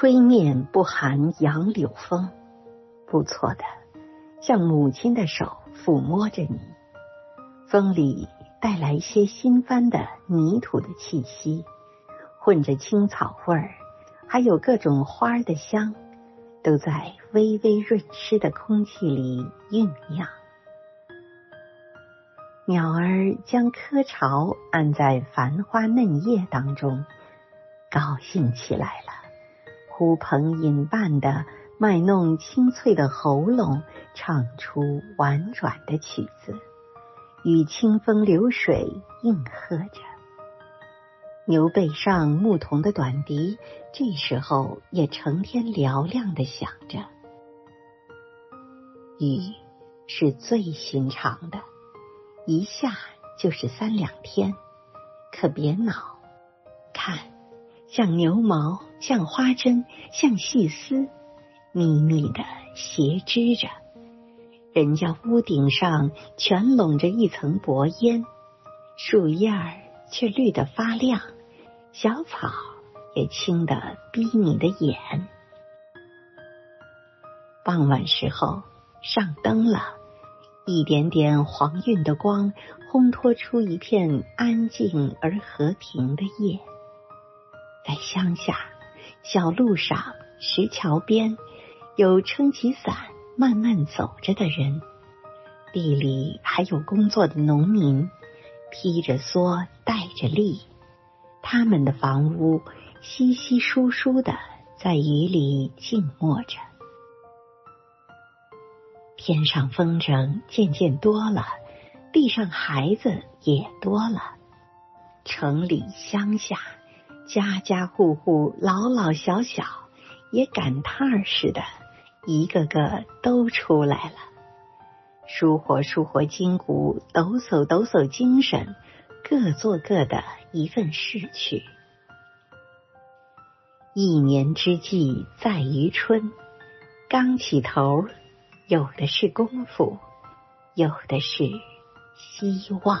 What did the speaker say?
吹面不寒杨柳风，不错的，像母亲的手抚摸着你，风里带来一些新翻的泥土的气息，混着青草味儿，还有各种花的香，都在微微润湿的空气里酝酿。鸟儿将窠巢安在繁花嫩叶当中，高兴起来了。呼朋引伴的卖弄清脆的喉咙，唱出婉转的曲子，与清风流水应和着。牛背上牧童的短笛，这时候也成天嘹亮的响着。雨是最寻常的，一下就是三两天，可别恼，看。像牛毛，像花针，像细丝，密密的斜织着。人家屋顶上全笼着一层薄烟，树叶儿却绿得发亮，小草也青得逼你的眼。傍晚时候上灯了，一点点黄晕的光烘托出一片安静而和平的夜。在乡下，小路上、石桥边，有撑起伞慢慢走着的人；地里还有工作的农民，披着蓑，带着笠。他们的房屋稀稀疏疏的，在雨里静默着。天上风筝渐渐多了，地上孩子也多了。城里乡下。家家户户老老小小也赶趟似的，一个个都出来了，舒活舒活筋骨，抖擞抖擞精神，各做各的一份事去。一年之计在于春，刚起头，有的是功夫，有的是希望。